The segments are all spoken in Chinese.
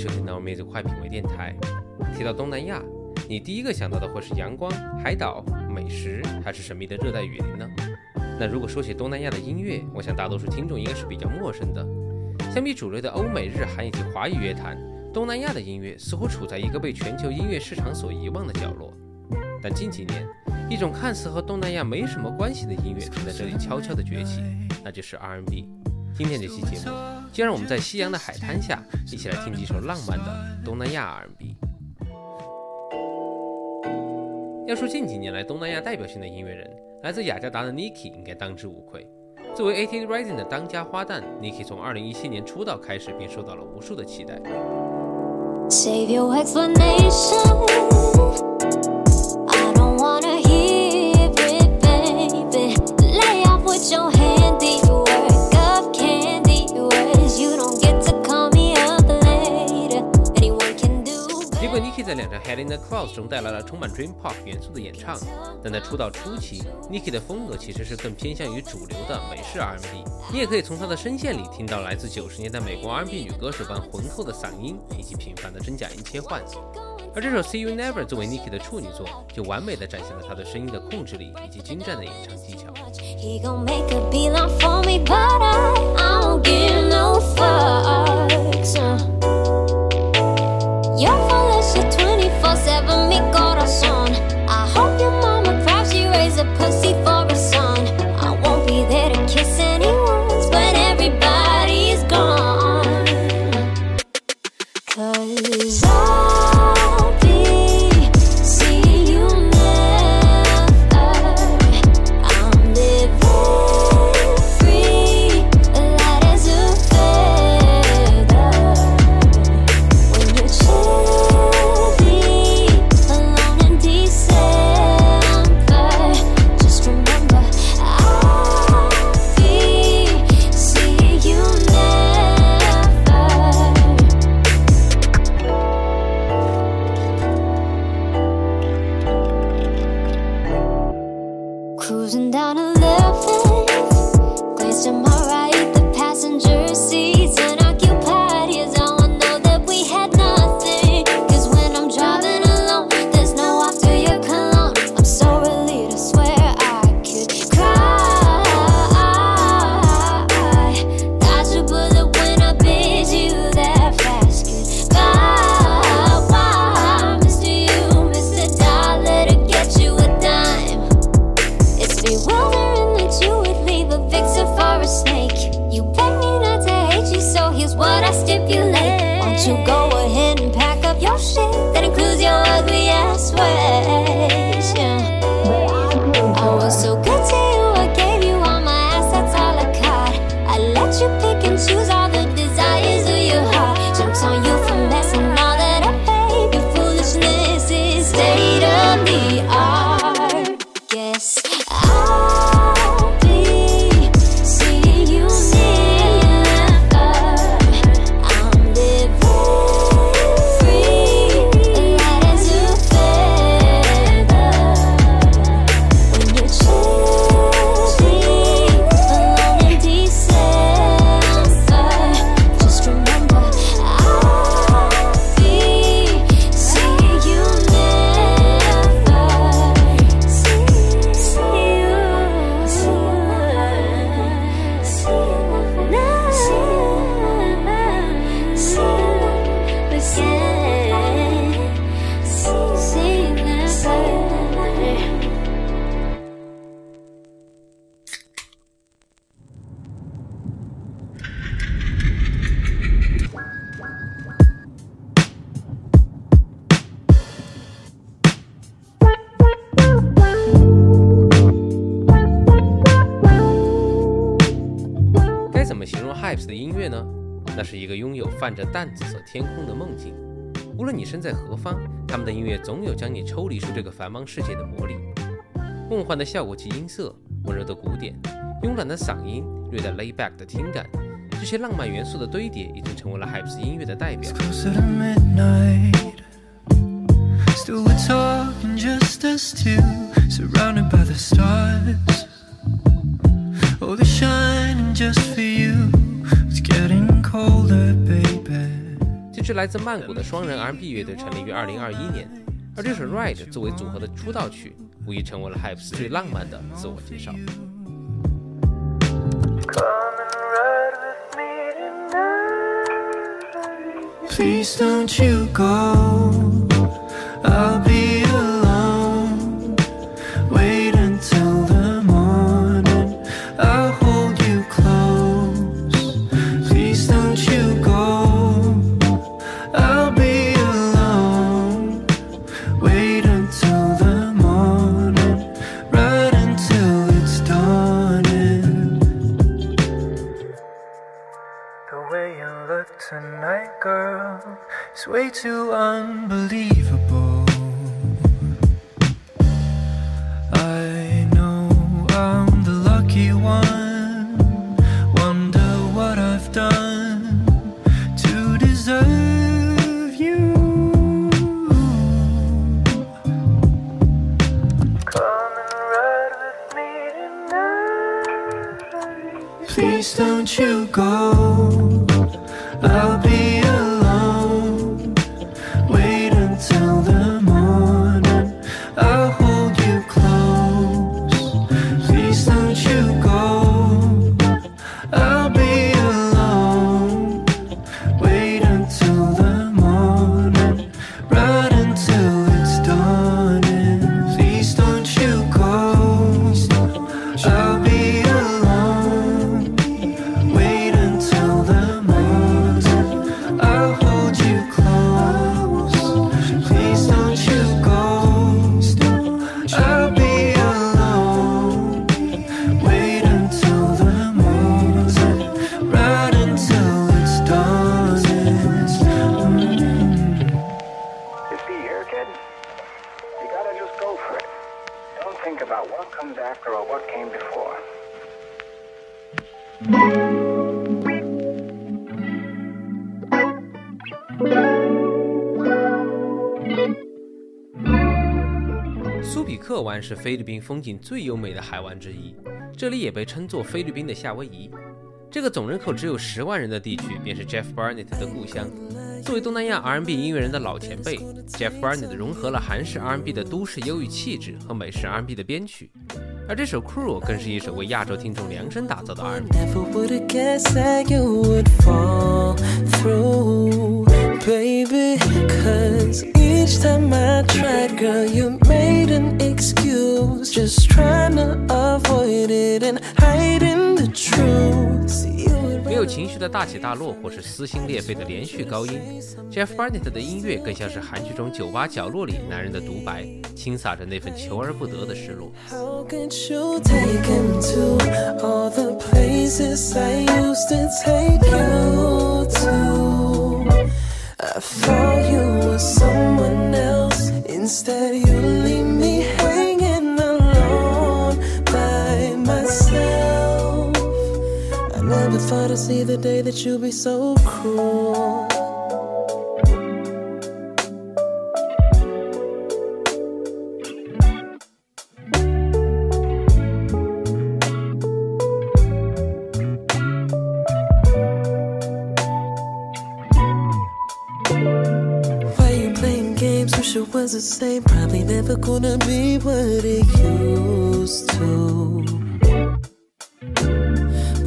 收听到 Music 快品味电台。提到东南亚，你第一个想到的会是阳光、海岛、美食，还是神秘的热带雨林呢？那如果说起东南亚的音乐，我想大多数听众应该是比较陌生的。相比主流的欧美日韩以及华语乐坛，东南亚的音乐似乎处在一个被全球音乐市场所遗忘的角落。但近几年，一种看似和东南亚没什么关系的音乐正在这里悄悄地崛起，那就是 R&B。今天这期节目，就让我们在夕阳的海滩下，一起来听几首浪漫的东南亚 R&B。要说近几年来东南亚代表性的音乐人，来自雅加达的 Niki 应该当之无愧。作为 AT Rising 的当家花旦，Niki 从2017年出道开始便受到了无数的期待。在两张《Head in the Clouds》中带来了充满 Dream Pop 元素的演唱，但在出道初期，Nicki 的风格其实是更偏向于主流的美式 R&B。你也可以从她的声线里听到来自九十年代美国 R&B 女歌手般浑厚的嗓音以及频繁的真假音切换。而这首《See You Never》作为 Nicki 的处女作，就完美的展现了她的声音的控制力以及精湛的演唱技巧。song. 月呢，那是一个拥有泛着淡紫色天空的梦境，无论你身在何方，他们的音乐总有将你抽离出这个繁忙世界的魔力。梦幻的效果及音色，温柔的鼓点，慵懒的嗓音，略带 lay back 的听感，这些浪漫元素的堆叠，已经成为了 Hypes 音乐的代表。这支来自曼谷的双人 R&B 乐队成立于2021年，而这首《Ride》作为组合的出道曲，无疑成为了 Hypes 最浪漫的自我介绍。Please don't you go. I'll be 湾是菲律宾风景最优美的海湾之一，这里也被称作菲律宾的夏威夷。这个总人口只有十万人的地区，便是 Jeff Barnett 的故乡。作为东南亚 R&B 音乐人的老前辈，Jeff Barnett 融合了韩式 R&B 的都市忧郁气质和美式 R&B 的编曲，而这首《Cruel》更是一首为亚洲听众量身打造的 R&B。Never would have guessed that you would fall through, baby. Cause each time I tried, girl, you made an excuse. Just trying to avoid it and hiding the truth. 没有情绪的大起大落，或是撕心裂肺的连续高音，Jeff Barnett 的音乐更像是韩剧中酒吧角落里男人的独白，倾洒着那份求而不得的失落。How I thought you were someone else. Instead, you leave me hanging alone by myself. I never thought I'd see the day that you'd be so cruel. Same. Probably never gonna be what it used to.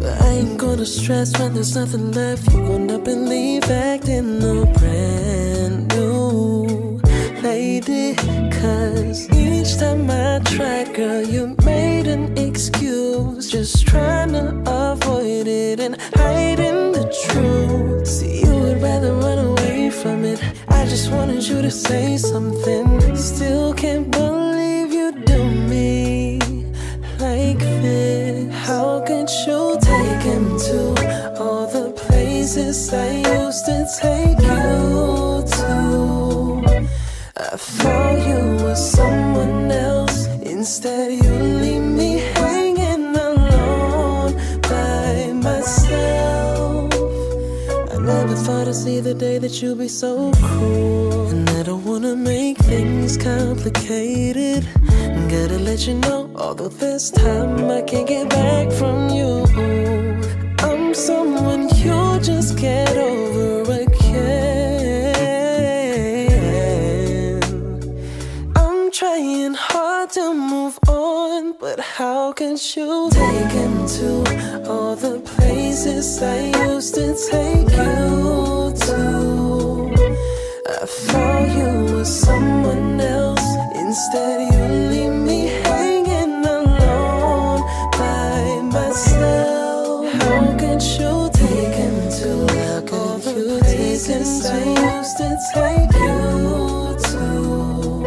But I ain't gonna stress when there's nothing left. You gonna believe acting a brand new lady. Cause each time I tried, girl, you made an excuse. Just trying to avoid it and hiding the truth. See, you would rather run away from it. I just wanted you to say something. Still can't believe you do me like this. How could you take him to all the places I used to take see the day that you'll be so cruel, And I don't wanna make things complicated. Gotta let you know, although this time I can't get back from you. I'm someone you'll just get over again. I'm trying hard to move on, but how can you take him to all the places I used to take you? Instead, you leave me hanging alone by myself. How could you take him to all the places I used to take you to?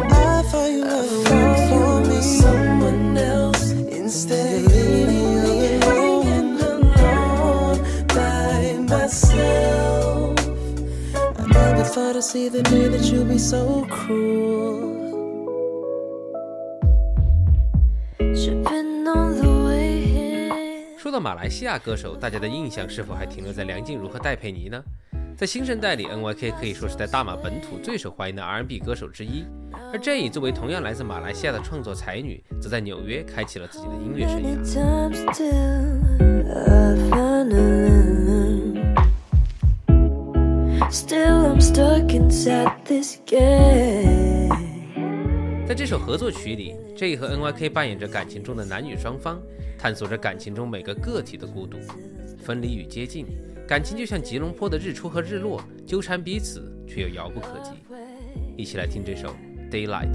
I thought you were for me, someone else. Instead, you leave me hanging alone by myself. I never thought I'd see the day that you'd be so cruel. 马来西亚歌手，大家的印象是否还停留在梁静茹和戴佩妮呢？在新生代里，NYK 可以说是在大马本土最受欢迎的 R&B 歌手之一。而 J 作为同样来自马来西亚的创作才女，则在纽约开启了自己的音乐生 Many 涯。在这首合作曲里，J 和 NYK 扮演着感情中的男女双方，探索着感情中每个个体的孤独、分离与接近。感情就像吉隆坡的日出和日落，纠缠彼此，却又遥不可及。一起来听这首《Daylight》。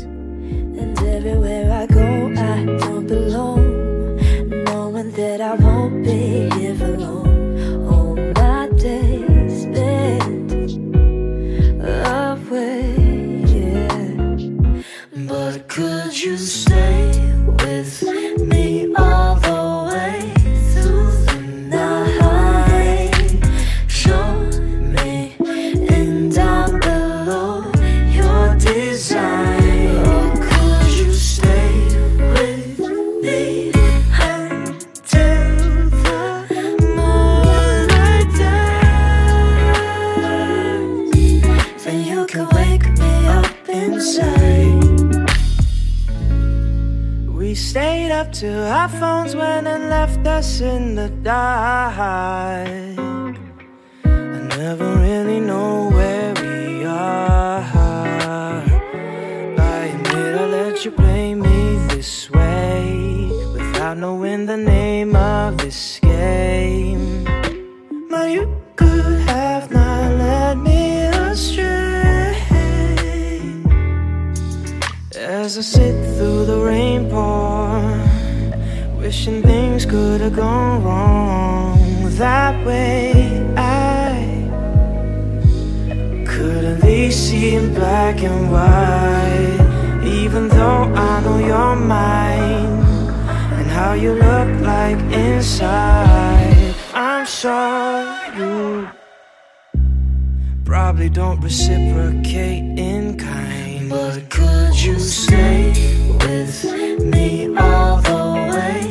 Phones went and left us in the dark. I never really know where we are. I admit I let you play me this way without knowing the name of this game. Have gone wrong. That way, I could at least see in black and white. Even though I know you're mine and how you look like inside, I'm sure you probably don't reciprocate in kind. But could you stay with me all the way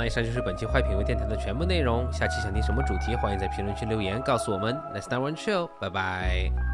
那以上就是本期坏品味电台的全部内容。下期想听什么主题，欢迎在评论区留言告诉我们。Let's start one show，拜拜。